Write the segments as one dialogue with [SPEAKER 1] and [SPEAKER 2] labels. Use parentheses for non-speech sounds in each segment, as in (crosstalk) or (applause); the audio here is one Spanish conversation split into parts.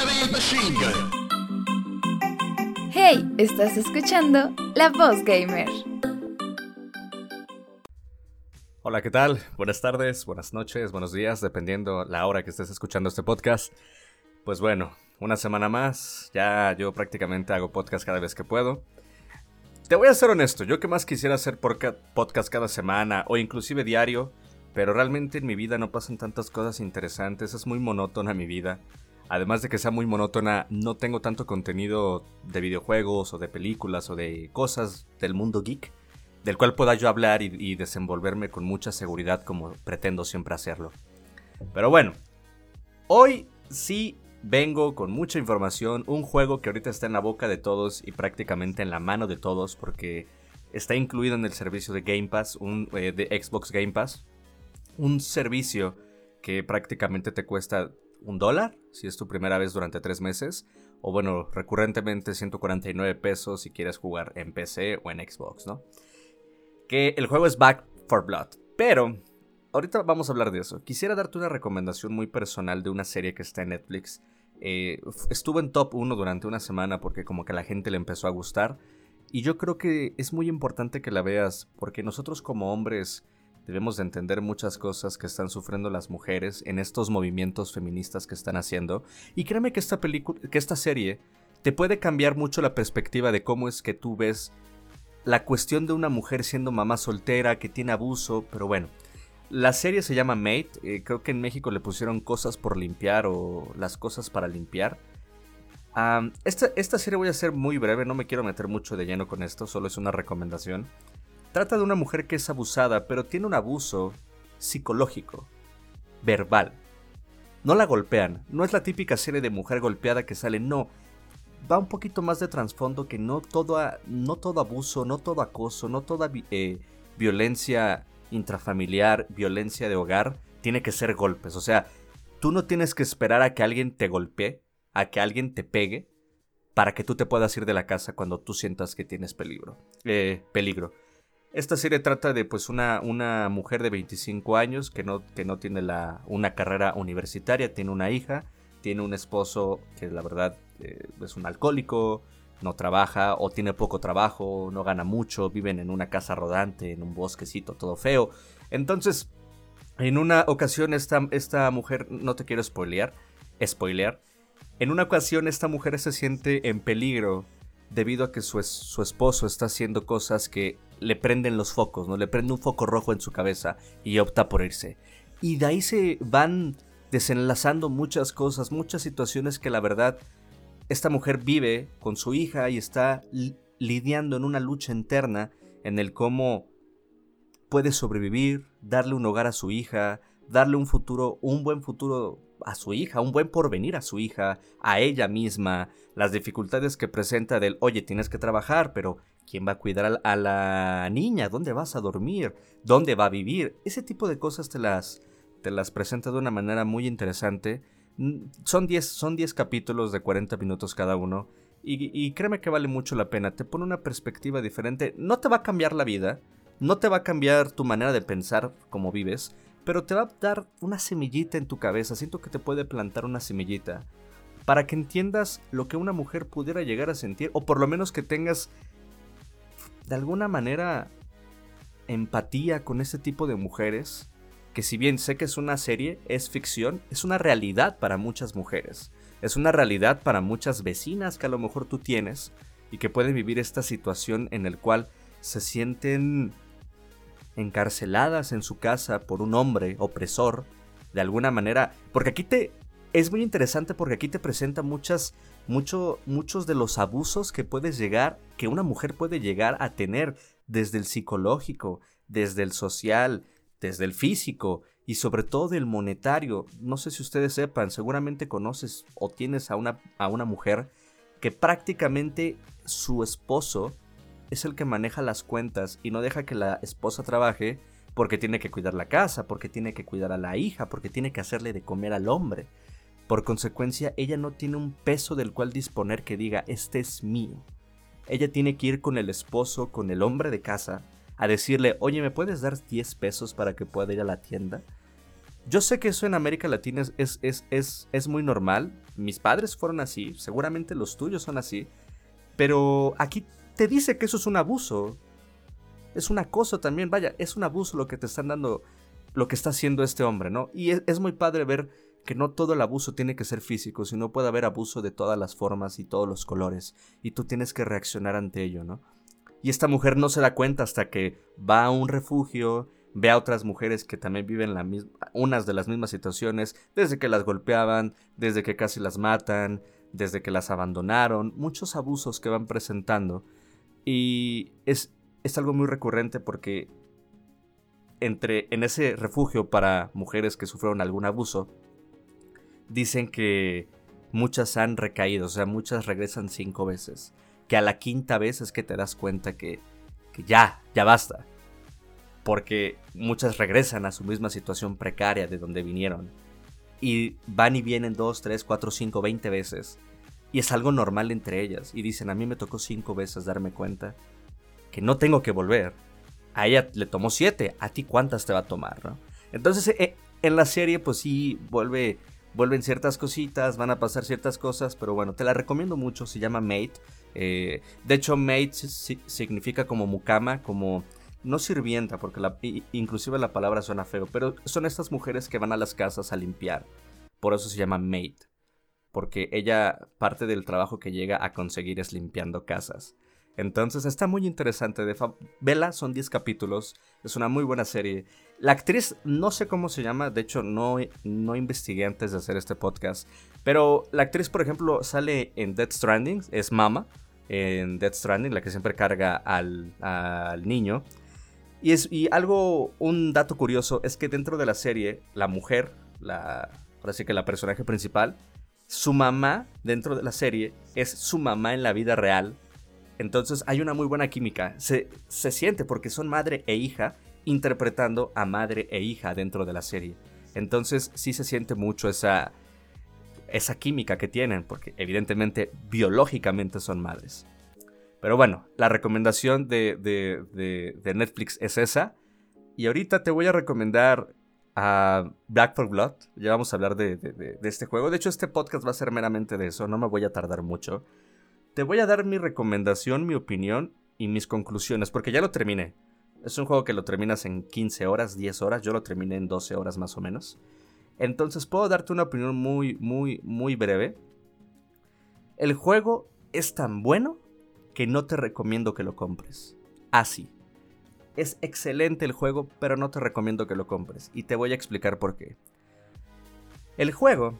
[SPEAKER 1] Heavy Machine Gun.
[SPEAKER 2] Hey, estás escuchando La Voz Gamer.
[SPEAKER 3] Hola, ¿qué tal? Buenas tardes, buenas noches, buenos días, dependiendo la hora que estés escuchando este podcast. Pues bueno, una semana más, ya yo prácticamente hago podcast cada vez que puedo. Te voy a ser honesto, yo que más quisiera hacer podcast cada semana o inclusive diario, pero realmente en mi vida no pasan tantas cosas interesantes, es muy monótona mi vida. Además de que sea muy monótona, no tengo tanto contenido de videojuegos o de películas o de cosas del mundo geek, del cual pueda yo hablar y, desenvolverme con mucha seguridad como pretendo siempre hacerlo. Pero bueno, hoy sí vengo con mucha información, un juego que ahorita está en la boca de todos y prácticamente en la mano de todos porque está incluido en el servicio de Game Pass, eh, de Xbox Game Pass, un servicio que prácticamente te cuesta un dólar si es tu primera vez durante tres meses, o bueno, recurrentemente 149 pesos si quieres jugar en PC o en Xbox, ¿no? Que el juego es Back for Blood, pero ahorita vamos a hablar de eso. Quisiera darte una recomendación muy personal de una serie que está en Netflix. Eh, estuvo en top 1 durante una semana porque como que a la gente le empezó a gustar. Y yo creo que es muy importante que la veas porque nosotros como hombres debemos de entender muchas cosas que están sufriendo las mujeres en estos movimientos feministas que están haciendo. Y créeme que esta película, que esta serie te puede cambiar mucho la perspectiva de cómo es que tú ves la cuestión de una mujer siendo mamá soltera, que tiene abuso, pero bueno. La serie se llama Mate, eh, creo que en México le pusieron cosas por limpiar o las cosas para limpiar. esta, esta serie voy a ser muy breve, no me quiero meter mucho de lleno con esto, solo es una recomendación. Trata de una mujer que es abusada, pero tiene un abuso psicológico, verbal. No la golpean, no es la típica serie de mujer golpeada que sale, no. Va un poquito más de trasfondo que no todo, no todo abuso, no todo acoso, no toda eh, violencia intrafamiliar, violencia de hogar, tiene que ser golpes. O sea, tú no tienes que esperar a que alguien te golpee, a que alguien te pegue, para que tú te puedas ir de la casa cuando tú sientas que tienes peligro. Eh, peligro. Esta serie trata de pues una, una mujer de 25 años que no, que no tiene la, una carrera universitaria, tiene una hija, tiene un esposo que la verdad eh, es un alcohólico, no trabaja o tiene poco trabajo, no gana mucho, viven en una casa rodante, en un bosquecito todo feo. Entonces, en una ocasión esta, esta mujer, no te quiero spoilear, en una ocasión esta mujer se siente en peligro debido a que su, su esposo está haciendo cosas que le prenden los focos, ¿no? Le prende un foco rojo en su cabeza y opta por irse. Y de ahí se van desenlazando muchas cosas, muchas situaciones que la verdad esta mujer vive con su hija y está lidiando en una lucha interna en el cómo puede sobrevivir, darle un hogar a su hija, darle un futuro, un buen futuro a su hija, un buen porvenir a su hija, a ella misma, las dificultades que presenta del, oye, tienes que trabajar, pero ¿quién va a cuidar a la niña? ¿Dónde vas a dormir? ¿Dónde va a vivir? Ese tipo de cosas te las, te las presenta de una manera muy interesante. Mm, son 10 son diez capítulos de 40 minutos cada uno. Y, y créeme que vale mucho la pena. Te pone una perspectiva diferente. No te va a cambiar la vida. No te va a cambiar tu manera de pensar como vives pero te va a dar una semillita en tu cabeza, siento que te puede plantar una semillita, para que entiendas lo que una mujer pudiera llegar a sentir, o por lo menos que tengas de alguna manera empatía con ese tipo de mujeres, que si bien sé que es una serie, es ficción, es una realidad para muchas mujeres, es una realidad para muchas vecinas que a lo mejor tú tienes y que pueden vivir esta situación en el cual se sienten encarceladas en su casa por un hombre opresor, de alguna manera, porque aquí te es muy interesante porque aquí te presenta muchas mucho, muchos de los abusos que puedes llegar que una mujer puede llegar a tener desde el psicológico, desde el social, desde el físico y sobre todo del monetario. No sé si ustedes sepan, seguramente conoces o tienes a una, a una mujer que prácticamente su esposo es el que maneja las cuentas y no deja que la esposa trabaje porque tiene que cuidar la casa, porque tiene que cuidar a la hija, porque tiene que hacerle de comer al hombre. Por consecuencia, ella no tiene un peso del cual disponer que diga, este es mío. Ella tiene que ir con el esposo, con el hombre de casa, a decirle, oye, ¿me puedes dar 10 pesos para que pueda ir a la tienda? Yo sé que eso en América Latina es, es, es, es, muy normal. Mis padres fueron así, seguramente los tuyos son así. Pero aquí te dice que eso es un abuso. Es un acoso también, vaya, es un abuso lo que te están dando, lo que está haciendo este hombre, ¿no? Y es, muy padre ver que no todo el abuso tiene que ser físico, sino puede haber abuso de todas las formas y todos los colores. Y tú tienes que reaccionar ante ello, ¿no? Y esta mujer no se da cuenta hasta que va a un refugio, ve a otras mujeres que también viven la unas de las mismas situaciones, desde que las golpeaban, desde que casi las matan, desde que las abandonaron, muchos abusos que van presentando. Y es, es algo muy recurrente porque entre, en ese refugio para mujeres que sufrieron algún abuso, dicen que muchas han recaído, o sea, muchas regresan cinco veces. Que a la quinta vez es que te das cuenta que, que ya, ya basta porque muchas regresan a su misma situación precaria de donde vinieron. Y van y vienen dos, tres, cuatro, cinco, veinte veces. Y es algo normal entre ellas. Y dicen, a mí me tocó cinco veces darme cuenta que no tengo que volver. A ella le tomó siete, a ti cuántas te va a tomar, ¿no? Entonces eh, en la serie pues sí vuelve, vuelven ciertas cositas, van a pasar ciertas cosas, pero bueno, te la recomiendo mucho, se llama Mate. Eh, de hecho, Mate significa como mucama, como no sirvienta, porque inclusive la palabra suena feo, pero son estas mujeres que van a las casas a limpiar. Por eso se llama maid, porque ella parte del trabajo que llega a conseguir es limpiando casas. Entonces está muy interesante. De Vela son 10 capítulos, es una muy buena serie. La actriz no sé cómo se llama, de hecho no, no investigué antes de hacer este podcast, pero la actriz por ejemplo sale en Dead Stranding, es Mama en Dead Stranding, la que siempre carga al, al niño. Y, es, y algo, un dato curioso es que dentro de la serie, la mujer, la, ahora que la personaje principal, su mamá dentro de la serie es su mamá en la vida real. Entonces hay una muy buena química. Se, se siente porque son madre e hija interpretando a madre e hija dentro de la serie. Entonces sí se siente mucho esa, esa química que tienen, porque evidentemente biológicamente son madres. Pero bueno, la recomendación de, Netflix es esa. Y ahorita te voy a recomendar a Black for Blood. Ya vamos a hablar de, este juego. De hecho, este podcast va a ser meramente de eso. No me voy a tardar mucho. Te voy a dar mi recomendación, mi opinión y mis conclusiones. Porque ya lo terminé. Es un juego que lo terminas en 15 horas, 10 horas. Yo lo terminé en 12 horas más o menos. Entonces puedo darte una opinión muy, muy, muy breve. El juego es tan bueno que no te recomiendo que lo compres. Así. Es excelente el juego, pero no te recomiendo que lo compres. Y te voy a explicar por qué. El juego,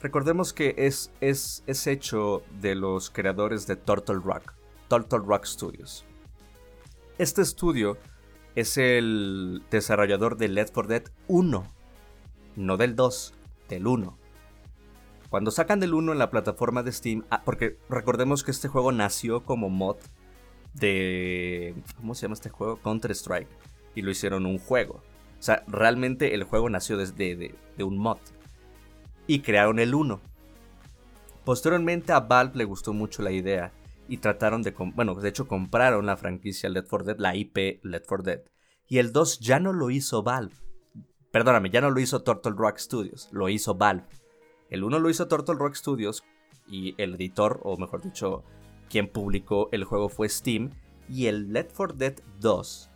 [SPEAKER 3] recordemos que es, es, es hecho de los creadores de Turtle Rock, Turtle Rock Studios. Este estudio es el desarrollador de Left 4 Dead 1, no del 2, del 1. Cuando sacan del 1 en la plataforma de Steam, ah, porque recordemos que este juego nació como mod de... ¿Cómo se llama este juego? Counter-Strike. Y lo hicieron un juego. O sea, realmente el juego nació desde de, un mod. Y crearon el 1. Posteriormente a Valve le gustó mucho la idea y trataron de... Bueno, de hecho compraron la franquicia Let for Dead, la IP Let for Dead. Y el 2 ya no lo hizo Valve. Perdóname, ya no lo hizo Turtle Rock Studios, lo hizo Valve. El uno lo hizo Turtle Rock Studios y el editor, o mejor dicho, quien publicó el juego fue Steam. Y el Let for Dead 2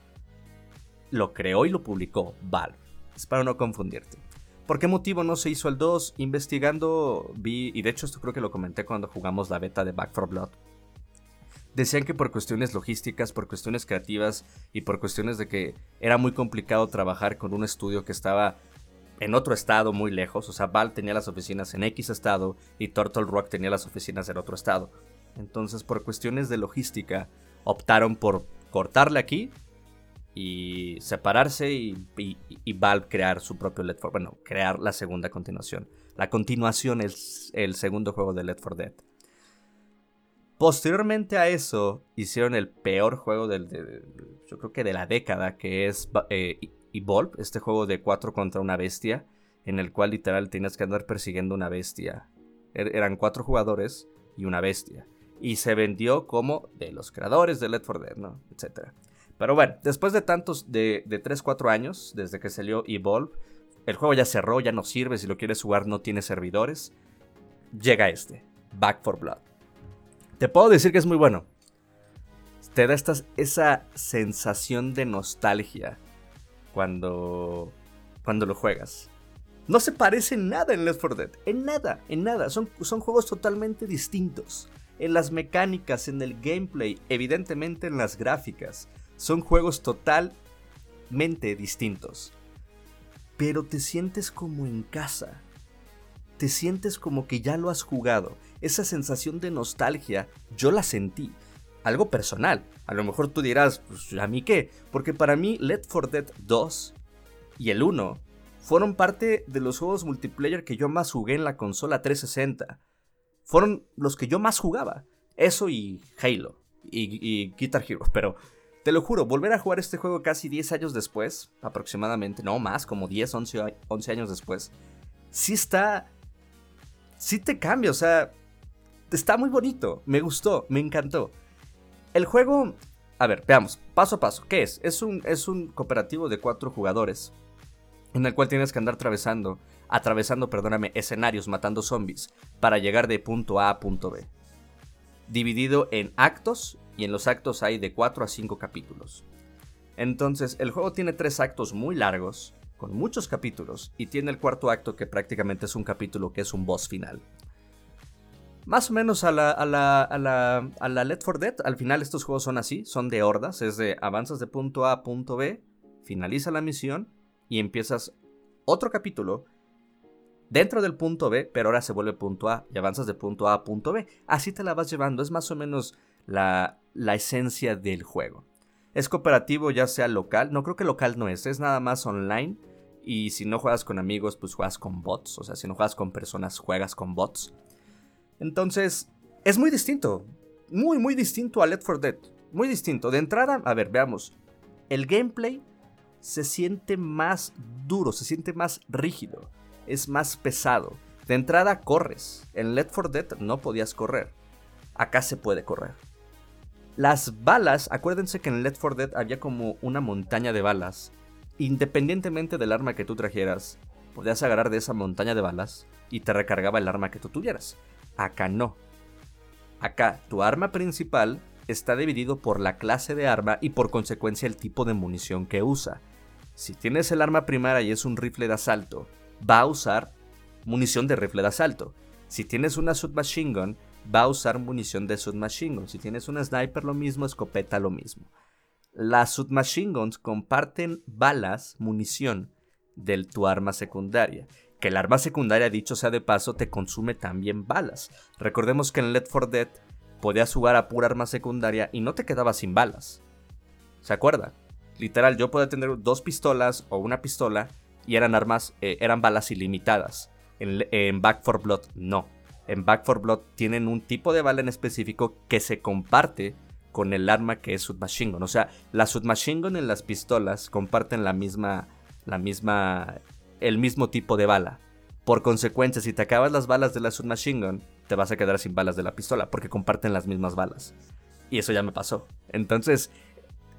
[SPEAKER 3] lo creó y lo publicó Valve. Es para no confundirte. ¿Por qué motivo no se hizo el 2? Investigando vi, y de hecho esto creo que lo comenté cuando jugamos la beta de Back 4 Blood. Decían que por cuestiones logísticas, por cuestiones creativas y por cuestiones de que era muy complicado trabajar con un estudio que estaba en otro estado muy lejos. O sea, Val tenía las oficinas en X estado y Turtle Rock tenía las oficinas en otro estado. Entonces, por cuestiones de logística, optaron por cortarle aquí y separarse y, y, Valve crear su propio Let for Bueno, crear la segunda continuación. La continuación es el segundo juego de Let for Dead. Posteriormente a eso, hicieron el peor juego del, de, yo creo que de la década, que es eh, Evolve, este juego de 4 contra una bestia, en el cual literal tienes que andar persiguiendo una bestia. Er, eran cuatro jugadores y una bestia. Y se vendió como de los creadores de Let for Dead, ¿no? Etcétera. Pero bueno, después de tantos, de, de 3-4 años, desde que salió Evolve, el juego ya cerró, ya no sirve, si lo quieres jugar no tiene servidores, llega este, Back for Blood. Te puedo decir que es muy bueno. Te da esa sensación de nostalgia cuando, cuando lo juegas. No se parece en nada en Left 4 Dead. En nada, en nada. Son, son juegos totalmente distintos. En las mecánicas, en el gameplay, evidentemente en las gráficas. Son juegos totalmente distintos. Pero te sientes como en casa. Te sientes como que ya lo has jugado. Esa sensación de nostalgia, yo la sentí. Algo personal. A lo mejor tú dirás, pues, ¿a mí qué? Porque para mí Left 4 Dead 2 y el 1 fueron parte de los juegos multiplayer que yo más jugué en la consola 360. Fueron los que yo más jugaba. Eso y Halo y, Guitar Hero. Pero te lo juro, volver a jugar este juego casi 10 años después, aproximadamente, no más, como 10, 11, 11 años después, sí está... Sí te cambia, o sea, está muy bonito, me gustó, me encantó. El juego, a ver, veamos, paso a paso, ¿qué es? Es un, es un cooperativo de cuatro jugadores en el cual tienes que andar atravesando, atravesando, perdóname, escenarios matando zombies para llegar de punto A a punto B. Dividido en actos y en los actos hay de 4 a 5 capítulos. Entonces, el juego tiene tres actos muy largos, con muchos capítulos, y tiene el cuarto acto que prácticamente es un capítulo que es un boss final. Más o menos a la, a la, a la, a la Let for Dead, al final estos juegos son así, son de hordas, es de avanzas de punto A a punto B, finaliza la misión y empiezas otro capítulo dentro del punto B, pero ahora se vuelve punto A y avanzas de punto A a punto B. Así te la vas llevando, es más o menos la, esencia del juego. Es cooperativo ya sea local, no creo que local no es, es nada más online y si no juegas con amigos pues juegas con bots, o sea, si no juegas con personas juegas con bots. Entonces, es muy distinto, muy muy distinto a Let for Dead, muy distinto. De entrada, a ver, veamos. El gameplay se siente más duro, se siente más rígido, es más pesado. De entrada corres. En Let for Dead no podías correr. Acá se puede correr. Las balas, acuérdense que en Let for Dead había como una montaña de balas. Independientemente del arma que tú trajeras, podías agarrar de esa montaña de balas y te recargaba el arma que tú tuvieras. Acá no. Acá tu arma principal está dividido por la clase de arma y por consecuencia el tipo de munición que usa. Si tienes el arma primaria y es un rifle de asalto, va a usar munición de rifle de asalto. Si tienes una submachine gun, va a usar munición de submachine gun. Si tienes una sniper, lo mismo, escopeta, lo mismo. Las submachine guns comparten balas, munición, de tu arma secundaria. Que el arma secundaria, dicho sea de paso, te consume también balas. Recordemos que en Let for Dead podías jugar a pura arma secundaria y no te quedabas sin balas. ¿Se acuerda? Literal, yo podía tener dos pistolas o una pistola y eran armas, eh, eran balas ilimitadas. En, Back for Blood no. En Back for Blood tienen un tipo de bala en específico que se comparte con el arma que es Submachine Gun. O sea, la Submachine Gun en las pistolas comparten la misma, la misma, el mismo tipo de bala. Por consecuencia, si te acabas las balas de la Submachine Gun, te vas a quedar sin balas de la pistola porque comparten las mismas balas. Y eso ya me pasó. Entonces,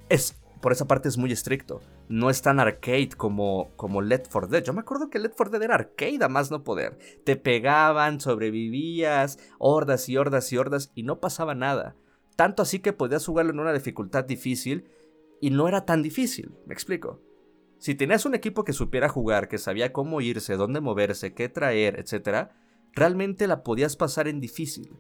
[SPEAKER 3] es por esa parte es muy estricto. No es tan arcade como, como Let for Dead. Yo me acuerdo que Let for Dead era arcade a más no poder. Te pegaban, sobrevivías, hordas y hordas y hordas y no pasaba nada. Tanto así que podías jugarlo en una dificultad difícil y no era tan difícil. Me explico. Si tenías un equipo que supiera jugar, que sabía cómo irse, dónde moverse, qué traer, etc., realmente la podías pasar en difícil.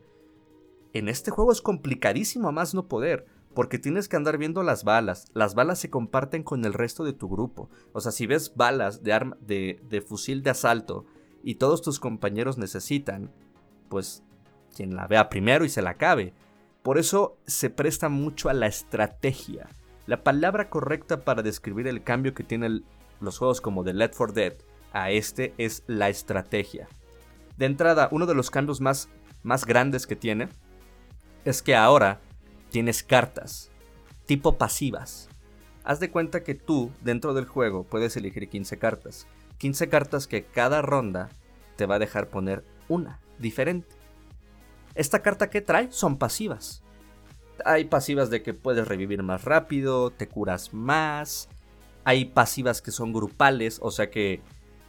[SPEAKER 3] En este juego es complicadísimo a más no poder porque tienes que andar viendo las balas. Las balas se comparten con el resto de tu grupo. O sea, si ves balas de, arma, de, de fusil de asalto y todos tus compañeros necesitan, pues quien la vea primero y se la acabe. Por eso se presta mucho a la estrategia. La palabra correcta para describir el cambio que tienen los juegos como The Let for Dead a este es la estrategia. De entrada, uno de los cambios más, más grandes que tiene es que ahora tienes cartas, tipo pasivas. Haz de cuenta que tú, dentro del juego, puedes elegir 15 cartas. 15 cartas que cada ronda te va a dejar poner una diferente. Esta carta que trae son pasivas. Hay pasivas de que puedes revivir más rápido, te curas más. Hay pasivas que son grupales, o sea que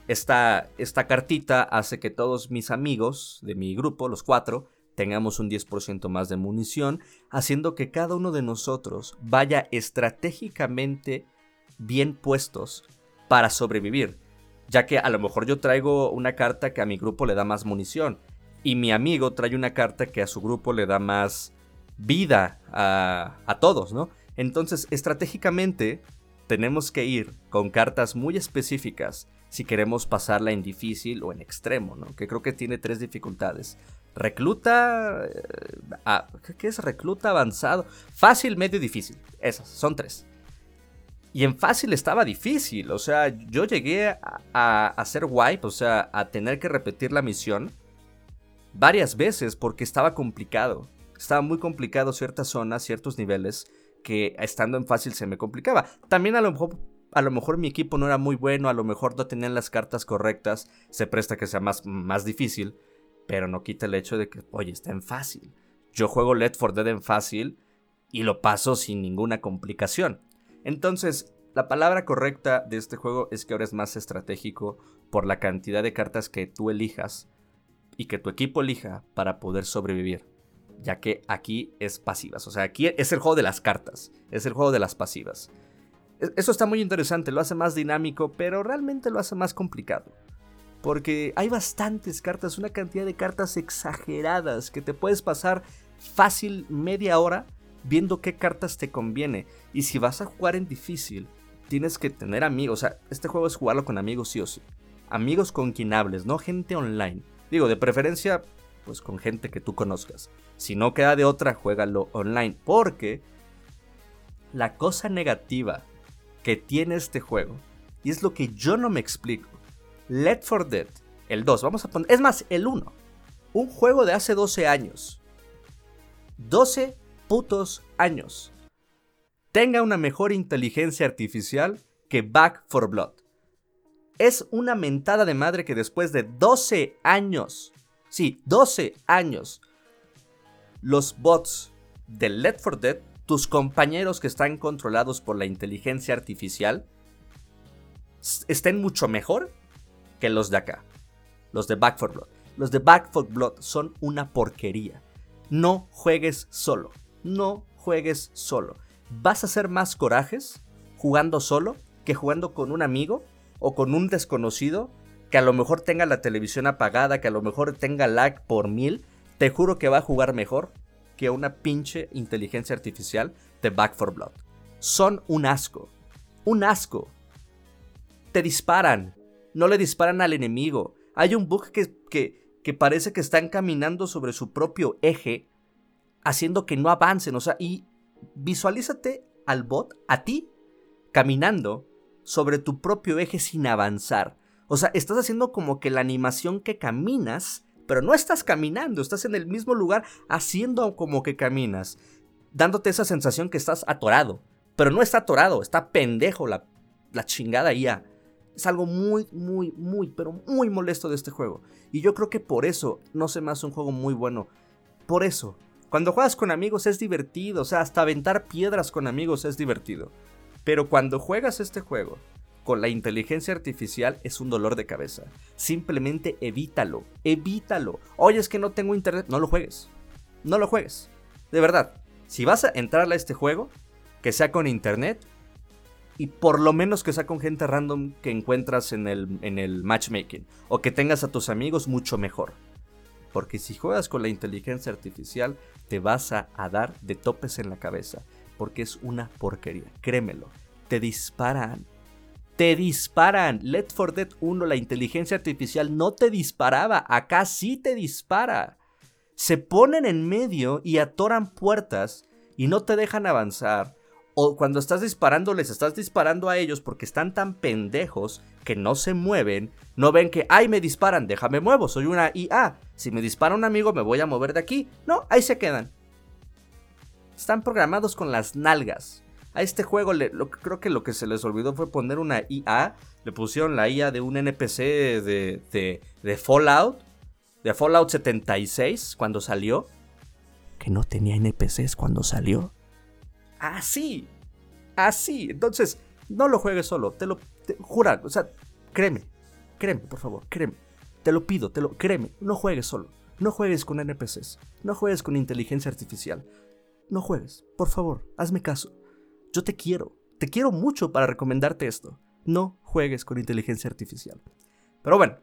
[SPEAKER 3] esta, esta cartita hace que todos mis amigos de mi grupo, los cuatro, tengamos un 10% más de munición, haciendo que cada uno de nosotros vaya estratégicamente bien puestos para sobrevivir, ya que a lo mejor yo traigo una carta que a mi grupo le da más munición y mi amigo trae una carta que a su grupo le da más vida a, a todos, ¿no? Entonces, estratégicamente, tenemos que ir con cartas muy específicas si queremos pasarla en difícil o en extremo, ¿no? Que creo que tiene tres dificultades. Recluta... Eh, ¿Qué es recluta avanzado? Fácil, medio y difícil. Esas, son tres. Y en fácil estaba difícil, o sea, yo llegué a, a hacer wipe, o sea, a tener que repetir la misión varias veces porque estaba complicado. Estaba muy complicado ciertas zonas, ciertos niveles que estando en fácil se me complicaba. También a lo mejor a lo mejor mi equipo no era muy bueno, a lo mejor no tenían las cartas correctas, se presta que sea más, más difícil, pero no quita el hecho de que, oye, está en fácil. Yo juego Let for Dead en fácil y lo paso sin ninguna complicación. Entonces, la palabra correcta de este juego es que ahora es más estratégico por la cantidad de cartas que tú elijas y que tu equipo elija para poder sobrevivir. Ya que aquí es pasivas. O sea, aquí es el juego de las cartas. Es el juego de las pasivas. E-, eso está muy interesante, lo hace más dinámico, pero realmente lo hace más complicado. Porque hay bastantes cartas, una cantidad de cartas exageradas que te puedes pasar fácil media hora viendo qué cartas te conviene. Y si vas a jugar en difícil, tienes que tener amigos. O sea, este juego es jugarlo con amigos sí o sí. Amigos con quien hables, no gente online. Digo, de preferencia, pues con gente que tú conozcas. Si no queda de otra, juégalo online. Porque la cosa negativa que tiene este juego, y es lo que yo no me explico, Let for Dead, el 2, vamos a poner, es más, el 1, un juego de hace 12 años. 12 putos años tenga una mejor inteligencia artificial que Back for Blood. Es una mentada de madre que después de 12 años, sí, 12 años, los bots de Let for Dead, tus compañeros que están controlados por la inteligencia artificial, estén mucho mejor que los de acá, los de Back for Blood. Los de Back for Blood son una porquería. No juegues solo no juegues solo. Vas a hacer más corajes jugando solo que jugando con un amigo o con un desconocido que a lo mejor tenga la televisión apagada, que a lo mejor tenga lag por mil. Te juro que va a jugar mejor que una pinche inteligencia artificial de Back for Blood. Son un asco. Un asco. Te disparan. No le disparan al enemigo. Hay un bug que, que, que parece que están caminando sobre su propio eje haciendo que no avancen. O sea, y visualízate al bot, a ti, caminando sobre tu propio eje sin avanzar. O sea, estás haciendo como que la animación que caminas, pero no estás caminando, estás en el mismo lugar haciendo como que caminas, dándote esa sensación que estás atorado. Pero no está atorado, está pendejo la, la chingada IA. Es algo muy, muy, muy, pero muy molesto de este juego. Y yo creo que por eso no se me hace un juego muy bueno. Por eso, cuando juegas con amigos es divertido, o sea, hasta aventar piedras con amigos es divertido. Pero cuando juegas este juego con la inteligencia artificial es un dolor de cabeza. Simplemente evítalo, evítalo. Oye, es que no tengo internet, no lo juegues. No lo juegues. De verdad, si vas a entrarle a este juego, que sea con internet y por lo menos que sea con gente random que encuentras en el, en el matchmaking o que tengas a tus amigos mucho mejor. Porque si juegas con la inteligencia artificial, te vas a, dar de topes en la cabeza. Porque es una porquería. Créemelo. Te disparan. Te disparan. Let for Dead 1, la inteligencia artificial no te disparaba. Acá sí te dispara. Se ponen en medio y atoran puertas y no te dejan avanzar o cuando estás disparando, les estás disparando a ellos porque están tan pendejos que no se mueven, no ven que, ay, me disparan, déjame muevo, soy una IA. Si me dispara un amigo, me voy a mover de aquí. No, ahí se quedan. Están programados con las nalgas. A este juego creo que lo que se les olvidó fue poner una IA. Le pusieron la IA de un NPC de, de, de Fallout. De Fallout 76 cuando salió. Que no tenía NPCs cuando salió. Así. Así. Entonces, no lo juegues solo. Te lo juro. O sea, créeme. créeme, por favor, créeme. Te lo pido, te lo, créeme, no juegues solo. No juegues con NPCs. No juegues con inteligencia artificial. No juegues, por favor, hazme caso. Yo te quiero, te quiero mucho para recomendarte esto. No juegues con inteligencia artificial. Pero bueno.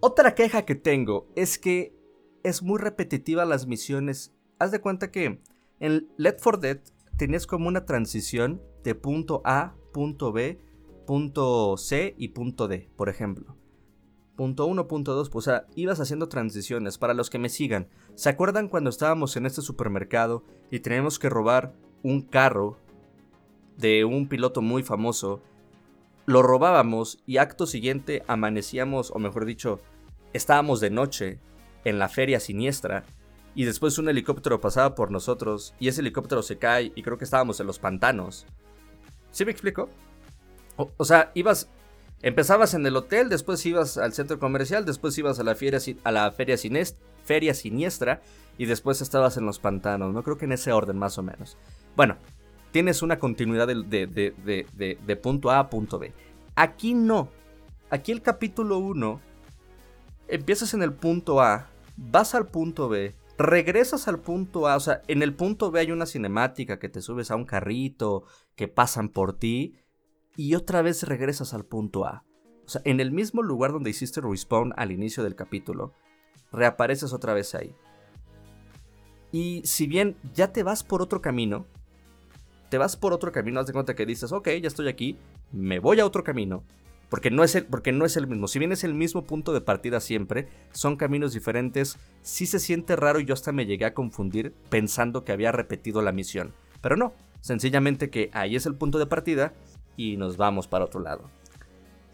[SPEAKER 3] Otra queja que tengo es que es muy repetitiva las misiones. Haz de cuenta que en Let for Dead tenías como una transición de punto A, punto B, punto C y punto D, por ejemplo. Punto 1, punto 2, pues ibas haciendo transiciones. Para los que me sigan, ¿se acuerdan cuando estábamos en este supermercado y teníamos que robar un carro de un piloto muy famoso? Lo robábamos y acto siguiente amanecíamos, o mejor dicho, estábamos de noche en la feria siniestra y después un helicóptero pasaba por nosotros y ese helicóptero se cae y creo que estábamos en los pantanos. ¿Sí me explico? O, sea, ibas, empezabas en el hotel, después ibas al centro comercial, después ibas a la feria, a la feria, feria siniestra y después estabas en los pantanos, ¿no? Creo que en ese orden más o menos. Bueno, tienes una continuidad de, de, de punto A a punto B. Aquí no. Aquí el capítulo 1, empiezas en el punto A, vas al punto B, regresas al punto A, o sea, en el punto B hay una cinemática que te subes a un carrito, que pasan por ti, y otra vez regresas al punto A. O sea, en el mismo lugar donde hiciste respawn al inicio del capítulo, reapareces otra vez ahí. Y si bien ya te vas por otro camino, te vas por otro camino, haz de cuenta que dices, ok, ya estoy aquí, me voy a otro camino, porque no, es el, porque no es el mismo. Si bien es el mismo punto de partida siempre, son caminos diferentes. Sí se siente raro y yo hasta me llegué a confundir pensando que había repetido la misión. Pero no, sencillamente que ahí es el punto de partida y nos vamos para otro lado.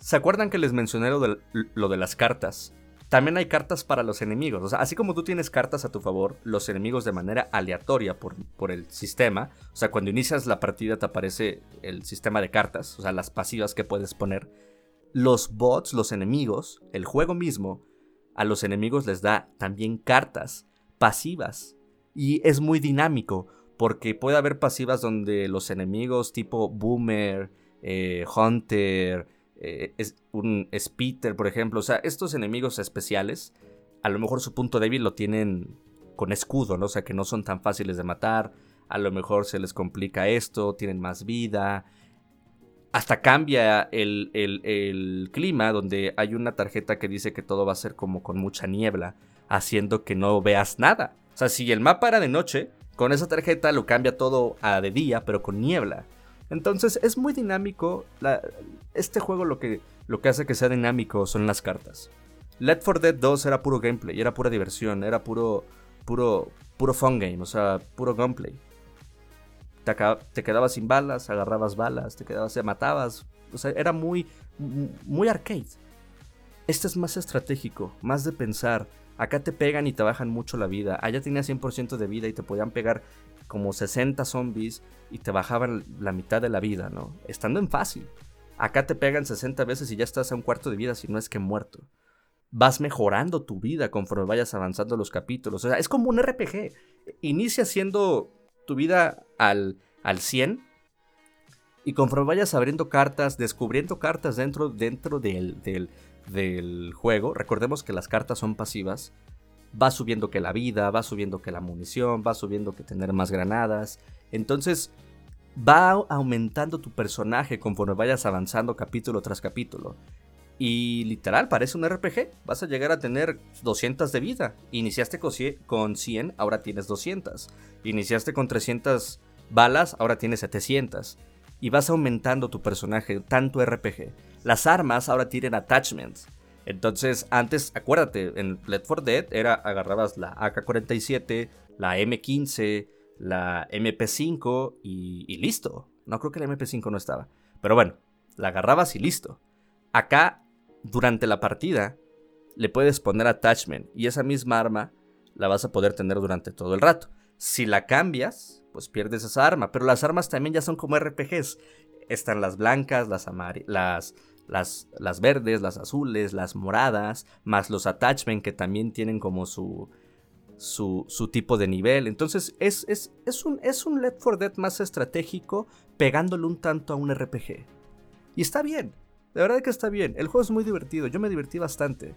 [SPEAKER 3] ¿Se acuerdan que les mencioné lo de, lo de las cartas? También hay cartas para los enemigos. Así como tú tienes cartas a tu favor, los enemigos de manera aleatoria por, por, el sistema. O sea, cuando inicias la partida te aparece el sistema de cartas, o sea, las pasivas que puedes poner los bots, los enemigos, el juego mismo, a los enemigos les da también cartas pasivas. Y es muy dinámico, porque puede haber pasivas donde los enemigos tipo Boomer, eh, Hunter, eh, es un Spitter, por ejemplo, o sea, estos enemigos especiales, a lo mejor su punto débil lo tienen con escudo, ¿no? O sea, que no son tan fáciles de matar, a lo mejor se les complica esto, tienen más vida, hasta cambia el, clima, donde hay una tarjeta que dice que todo va a ser como con mucha niebla, haciendo que no veas nada. O sea, si el mapa era de noche, con esa tarjeta lo cambia todo a de día, pero con niebla. Entonces es muy dinámico. este juego lo que, lo que hace que sea dinámico son las cartas. Let for Dead 2 era puro gameplay, era pura diversión, era puro, puro, puro fun game, o sea, puro gameplay te, quedabas sin balas, agarrabas balas, te quedabas, te matabas. O sea, era muy, muy arcade. Este es más estratégico, más de pensar. Acá te pegan y te bajan mucho la vida. Allá tenías 100% de vida y te podían pegar como 60 zombies y te bajaban la mitad de la vida, ¿no? Estando en fácil. Acá te pegan 60 veces y ya estás a un cuarto de vida, si no es que muerto. Vas mejorando tu vida conforme vayas avanzando los capítulos. O sea, es como un RPG. Inicia siendo tu vida al, al 100 y conforme vayas abriendo cartas, descubriendo cartas dentro, dentro del, del, del, juego, recordemos que las cartas son pasivas, va subiendo que la vida, va subiendo que la munición, va subiendo que tener más granadas, entonces va aumentando tu personaje conforme vayas avanzando capítulo tras capítulo. Y literal, parece un RPG. Vas a llegar a tener 200 de vida. Iniciaste con 100, ahora tienes 200. Iniciaste con 300 balas, ahora tienes 700. Y vas aumentando tu personaje, tanto RPG. Las armas ahora tienen attachments. Entonces, antes, acuérdate, en Let for Dead era agarrabas la AK-47, la M15, la MP5 y, y listo. No creo que la MP5 no estaba. Pero bueno, la agarrabas y listo. Acá durante la partida le puedes poner attachment y esa misma arma la vas a poder tener durante todo el rato. Si la cambias, pues pierdes esa arma, pero las armas también ya son como RPGs. Están las blancas, las las, las, las verdes, las azules, las moradas, más los attachment que también tienen como su, su, su, tipo de nivel. Entonces es, es, es, un, es un for Dead más estratégico pegándole un tanto a un RPG. Y está bien, De verdad que está bien. El juego es muy divertido. Yo me divertí bastante.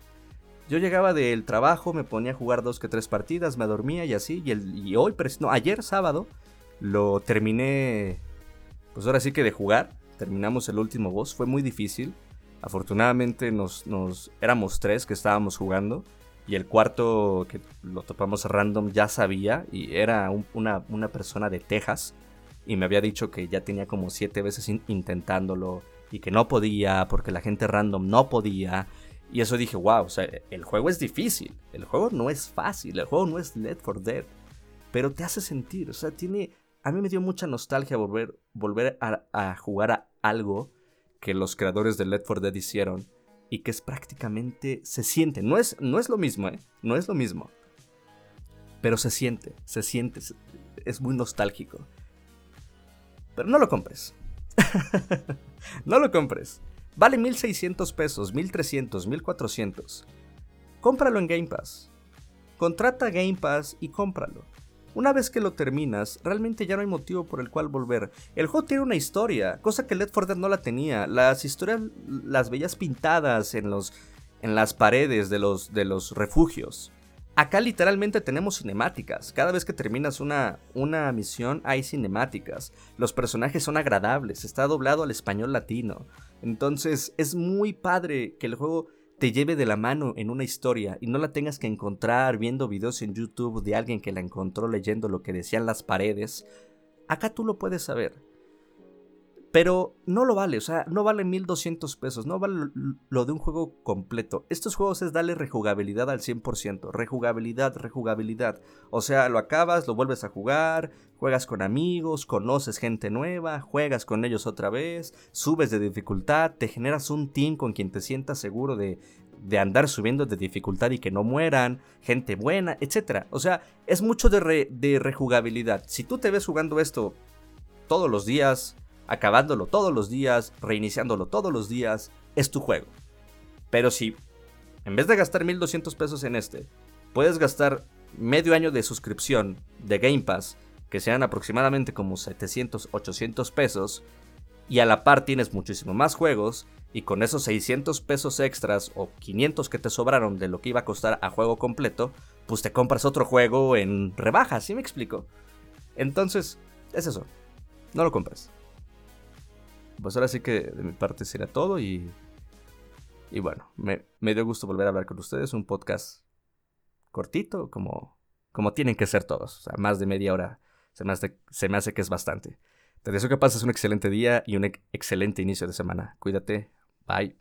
[SPEAKER 3] Yo llegaba del trabajo, me ponía a jugar dos que tres partidas, me dormía y así. Y, el, y hoy, no, ayer sábado, lo terminé. Pues ahora sí que de jugar. Terminamos el último boss. Fue muy difícil. Afortunadamente nos, éramos tres que estábamos jugando. Y el cuarto que lo topamos random ya sabía. Y era una, persona de Texas. Y me había dicho que ya tenía como siete veces intentándolo. Y que no podía. Porque la gente random no podía. Y eso dije, wow, o sea, el juego es difícil. El juego no es fácil. El juego no es Left for Dead. Pero te hace sentir. O sea, tiene. A mí me dio mucha nostalgia volver, volver a, jugar a algo que los creadores de Left 4 Dead hicieron y que es prácticamente se siente, no es no es lo mismo, ¿eh? No es lo mismo. Pero se siente, se siente, es muy nostálgico. Pero no lo compres. (laughs) no lo compres. Vale 1600 pesos, 1300, 1400. Cómpralo en Game Pass. Contrata Game Pass y cómpralo. Una vez que lo terminas, realmente ya no hay motivo por el cual volver. El juego tiene una historia, cosa que Left 4 Dead no la tenía. Las historias las veías pintadas en los en las paredes de los de los refugios. Acá literalmente tenemos cinemáticas. Cada vez que terminas una, una misión hay cinemáticas. Los personajes son agradables. Está doblado al español latino. Entonces es muy padre que el juego te lleve de la mano en una historia y no la tengas que encontrar viendo videos en YouTube de alguien que la encontró leyendo lo que decían las paredes, acá tú lo puedes saber. Pero no lo vale, o sea, no vale 1200 pesos, no vale lo de un juego completo. Estos juegos es darle rejugabilidad al 100%, rejugabilidad, rejugabilidad. O sea, lo acabas, lo vuelves a jugar, juegas con amigos, conoces gente nueva, juegas con ellos otra vez, subes de dificultad, te generas un team con quien te sientas seguro de, de andar subiendo de dificultad y que no mueran, gente buena, etc. O sea, es mucho de, de rejugabilidad. Si tú te ves jugando esto todos los días, acabándolo todos los días, reiniciándolo todos los días, es tu juego. Pero si, en vez de gastar 1200 pesos en este, puedes gastar medio año de suscripción de Game Pass, que sean aproximadamente como 700, 800 pesos, y a la par tienes muchísimo más juegos, y con esos 600 pesos extras o 500 que te sobraron de lo que iba a costar a juego completo, pues te compras otro juego en rebaja, ¿sí me explico? Entonces, es eso, no lo compres pues ahora sí que de mi parte será todo y, y bueno, me, dio gusto volver a hablar con ustedes, un podcast cortito, como, como tienen que ser todos, o sea, más de media hora se me hace, se me hace que es bastante. Te deseo que pases un excelente día y un excelente inicio de semana. Cuídate, bye.